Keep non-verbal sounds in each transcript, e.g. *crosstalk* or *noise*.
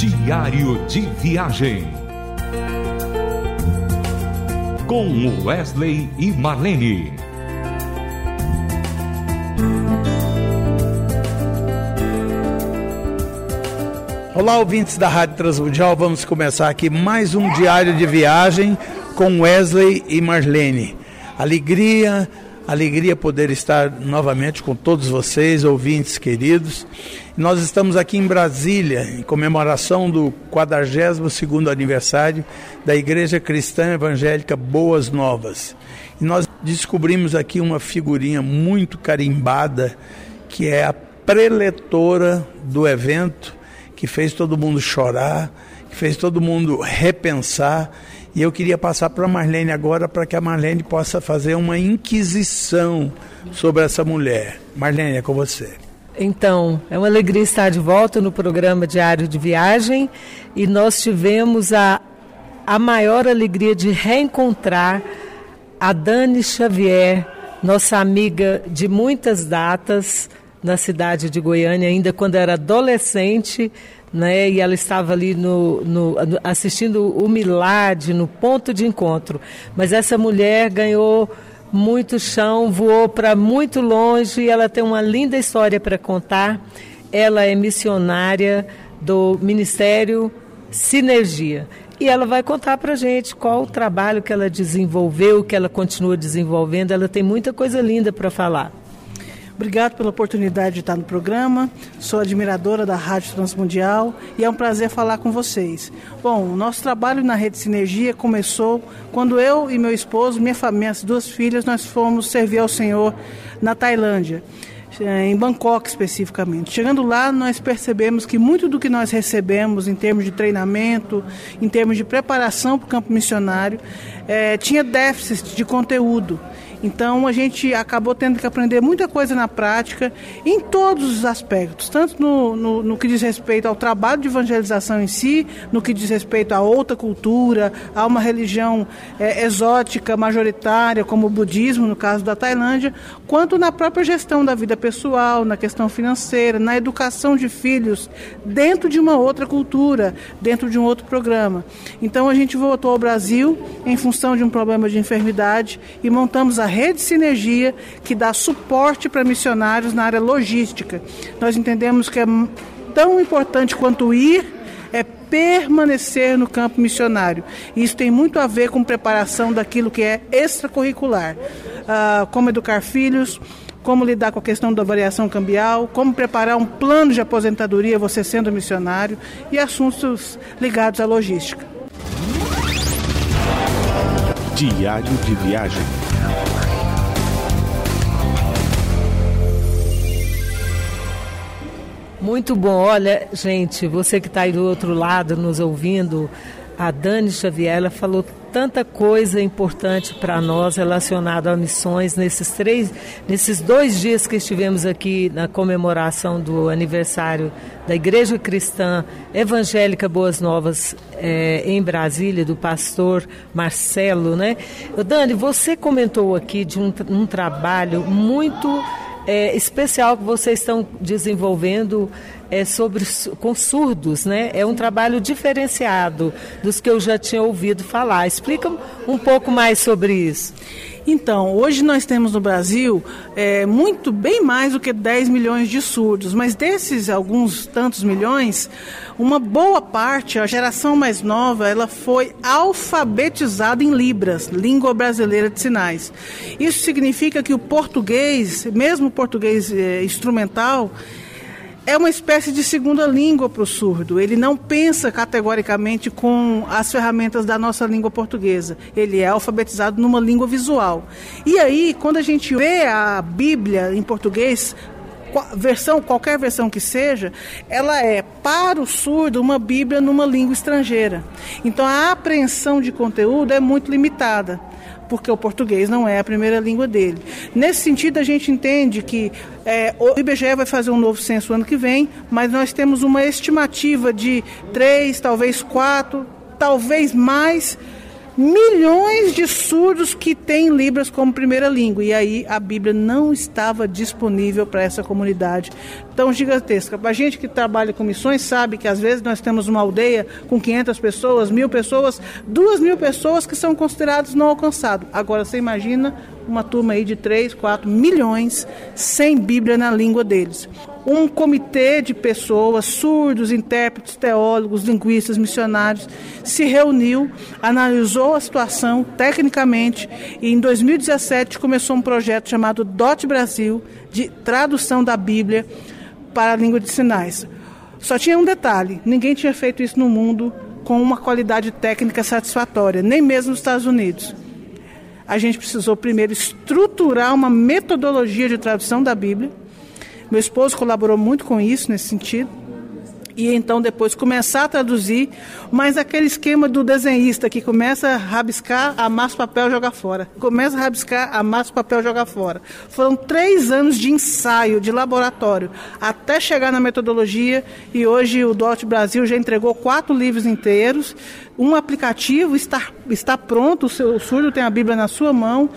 Diário de Viagem. Com Wesley e Marlene. Olá, ouvintes da Rádio Transmundial. Vamos começar aqui mais um diário de viagem com Wesley e Marlene. Alegria, alegria poder estar novamente com todos vocês, ouvintes queridos. Nós estamos aqui em Brasília, em comemoração do 42º aniversário da Igreja Cristã Evangélica Boas Novas. E nós descobrimos aqui uma figurinha muito carimbada, que é a preletora do evento, que fez todo mundo chorar, que fez todo mundo repensar e eu queria passar para a Marlene agora para que a Marlene possa fazer uma inquisição sobre essa mulher. Marlene, é com você. Então, é uma alegria estar de volta no programa Diário de Viagem e nós tivemos a, a maior alegria de reencontrar a Dani Xavier, nossa amiga de muitas datas na cidade de Goiânia, ainda quando era adolescente, né? E ela estava ali no, no, assistindo o Milad no ponto de encontro. Mas essa mulher ganhou muito chão, voou para muito longe e ela tem uma linda história para contar. Ela é missionária do Ministério Sinergia. E ela vai contar para gente qual o trabalho que ela desenvolveu, que ela continua desenvolvendo. Ela tem muita coisa linda para falar. Obrigado pela oportunidade de estar no programa. Sou admiradora da Rádio Transmundial e é um prazer falar com vocês. Bom, nosso trabalho na Rede Sinergia começou quando eu e meu esposo, minha família, minhas duas filhas, nós fomos servir ao Senhor na Tailândia eh, em Bangkok especificamente. Chegando lá, nós percebemos que muito do que nós recebemos em termos de treinamento, em termos de preparação para o campo missionário, é, tinha déficit de conteúdo. Então a gente acabou tendo que aprender muita coisa na prática, em todos os aspectos, tanto no, no, no, que diz respeito ao trabalho de evangelização em si, no que diz respeito a outra cultura, a uma religião é, exótica, majoritária, como o budismo, no caso da Tailândia, quanto na própria gestão da vida pessoal, na questão financeira, na educação de filhos dentro de uma outra cultura, dentro de um outro programa. Então a gente voltou ao Brasil em função de um problema de enfermidade e montamos a rede Sinergia, que dá suporte para missionários na área logística. Nós entendemos que é tão importante quanto ir é permanecer no campo missionário. Isso tem muito a ver com preparação daquilo que é extracurricular, ah, como educar filhos, como lidar com a questão da variação cambial, como preparar um plano de aposentadoria você sendo missionário e assuntos ligados à logística. Diário de viagem. Muito bom. Olha, gente, você que está aí do outro lado nos ouvindo, a Dani Xavier, falou tanta coisa importante para nós relacionada a missões nesses três, nesses dois dias que estivemos aqui na comemoração do aniversário da Igreja Cristã Evangélica Boas Novas é, em Brasília, do pastor Marcelo, né? Dani, você comentou aqui de um, um trabalho muito é, especial que vocês estão desenvolvendo é sobre com surdos, né? É um trabalho diferenciado dos que eu já tinha ouvido falar. Explica um pouco mais sobre isso. Então, hoje nós temos no Brasil é, muito, bem mais do que 10 milhões de surdos, mas desses alguns tantos milhões, uma boa parte, a geração mais nova, ela foi alfabetizada em Libras, língua brasileira de sinais. Isso significa que o português, mesmo o português é, instrumental, é uma espécie de segunda língua para o surdo. Ele não pensa categoricamente com as ferramentas da nossa língua portuguesa. Ele é alfabetizado numa língua visual. E aí, quando a gente vê a Bíblia em português, versão, qualquer versão que seja, ela é para o surdo uma Bíblia numa língua estrangeira. Então a apreensão de conteúdo é muito limitada porque o português não é a primeira língua dele. Nesse sentido, a gente entende que é, o IBGE vai fazer um novo censo ano que vem, mas nós temos uma estimativa de três, talvez quatro, talvez mais milhões de surdos que têm Libras como primeira língua. E aí a Bíblia não estava disponível para essa comunidade tão gigantesca. A gente que trabalha com missões sabe que às vezes nós temos uma aldeia com 500 pessoas, mil pessoas, duas mil pessoas que são consideradas não alcançadas. Agora você imagina uma turma aí de 3, 4 milhões sem Bíblia na língua deles um comitê de pessoas, surdos, intérpretes, teólogos, linguistas, missionários, se reuniu, analisou a situação tecnicamente e em 2017 começou um projeto chamado DOT Brasil, de tradução da Bíblia para a língua de sinais. Só tinha um detalhe: ninguém tinha feito isso no mundo com uma qualidade técnica satisfatória, nem mesmo nos Estados Unidos. A gente precisou primeiro estruturar uma metodologia de tradução da Bíblia meu esposo colaborou muito com isso nesse sentido. E então depois começar a traduzir, mas aquele esquema do desenhista que começa a rabiscar, amassa o papel joga fora. Começa a rabiscar, amassa o papel joga fora. Foram três anos de ensaio, de laboratório, até chegar na metodologia. E hoje o DOT Brasil já entregou quatro livros inteiros. Um aplicativo está, está pronto, o, seu, o surdo tem a Bíblia na sua mão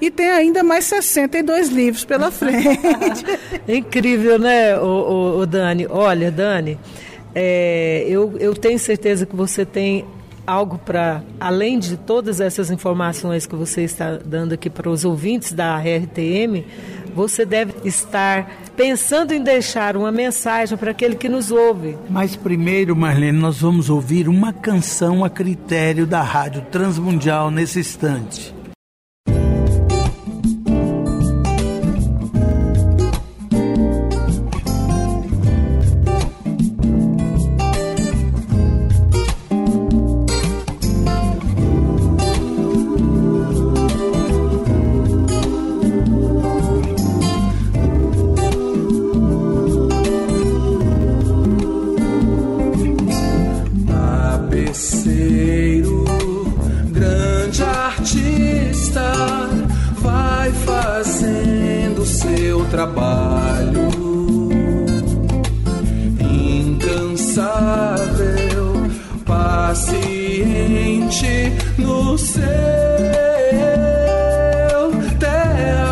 e tem ainda mais 62 livros pela frente. *laughs* Incrível, né, o, o, o, Dani? Olha, Dani, é, eu, eu tenho certeza que você tem algo para, além de todas essas informações que você está dando aqui para os ouvintes da RTM, você deve estar pensando em deixar uma mensagem para aquele que nos ouve. Mas primeiro, Marlene, nós vamos ouvir uma canção a critério da Rádio Transmundial nesse instante. trabalho incansável, paciente no seu tear.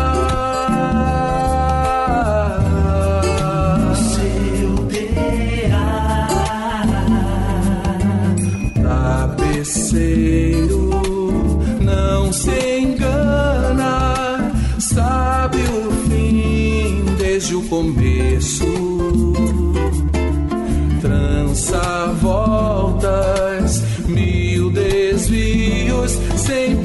Seu tear. Tá Tapeceiro. começo. Trança voltas, mil desvios, sempre.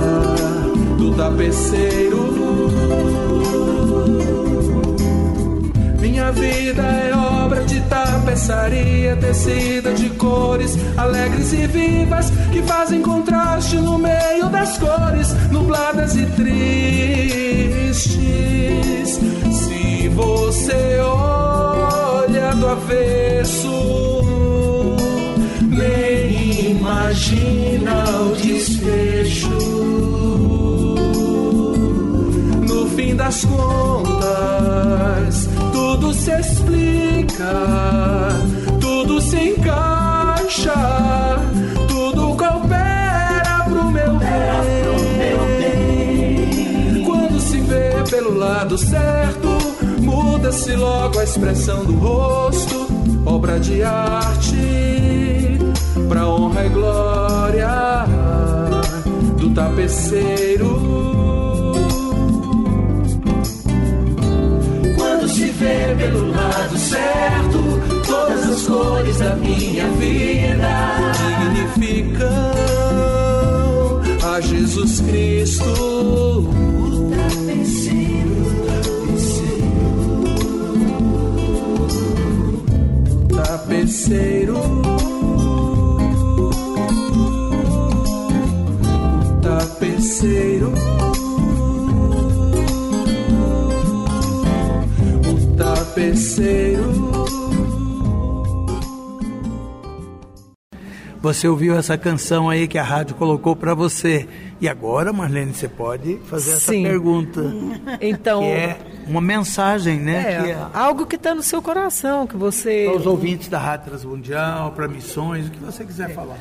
tapeceiro. Minha vida é obra de tapeçaria, tecida de cores alegres e vivas que fazem contraste no meio das cores nubladas e tristes você olha do avesso, nem imagina o desfecho. Fim das contas, tudo se explica, tudo se encaixa, tudo coopera pro meu bem. Quando se vê pelo lado certo muda-se logo a expressão do rosto, obra de arte, pra honra e glória do tapeceiro. Minha vida significam a Jesus Cristo. O tapeceiro. tapeceiro. Tapeceiro. Você ouviu essa canção aí que a rádio colocou para você. E agora, Marlene, você pode fazer essa Sim. pergunta. *laughs* Então, Que é uma mensagem, né? é, que é algo que está no seu coração, que você. para os ouvintes da Rádio Transmundial, para missões, o que você quiser É. falar.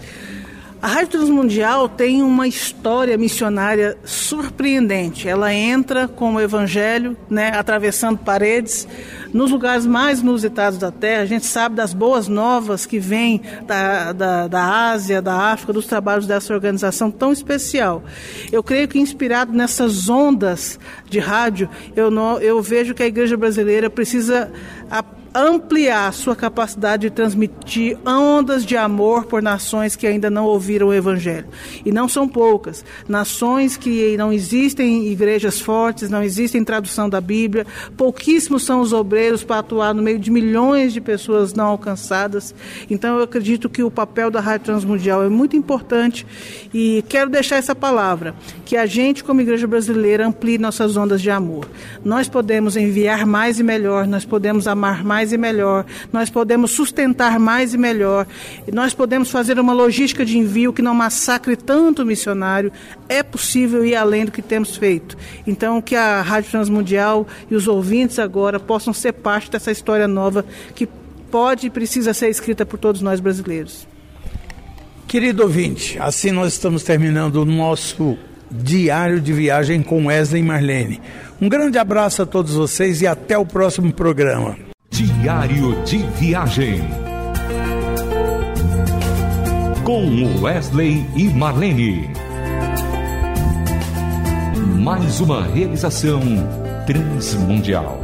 A Rádio Transmundial tem uma história missionária surpreendente. Ela entra com o Evangelho, né, atravessando paredes, nos lugares mais inusitados da Terra. A gente sabe das boas novas que vêm da, da, da Ásia, da África, dos trabalhos dessa organização tão especial. Eu creio que, inspirado nessas ondas de rádio, eu, não, eu vejo que a igreja brasileira precisa. A, ampliar sua capacidade de transmitir ondas de amor por nações que ainda não ouviram o Evangelho. E não são poucas. Nações que não existem igrejas fortes, não existem tradução da Bíblia, pouquíssimos são os obreiros para atuar no meio de milhões de pessoas não alcançadas. Então eu acredito que o papel da Rádio Transmundial é muito importante e quero deixar essa palavra, que a gente como igreja brasileira amplie nossas ondas de amor. Nós podemos enviar mais e melhor, nós podemos amar mais e melhor, nós podemos sustentar mais e melhor, nós podemos fazer uma logística de envio que não massacre tanto o missionário. É possível ir além do que temos feito. Então, que a Rádio Transmundial e os ouvintes agora possam ser parte dessa história nova que pode e precisa ser escrita por todos nós brasileiros. Querido ouvinte, assim nós estamos terminando o nosso diário de viagem com Wesley e Marlene. Um grande abraço a todos vocês e até o próximo programa. Diário de Viagem. Com Wesley e Marlene. Mais uma realização transmundial.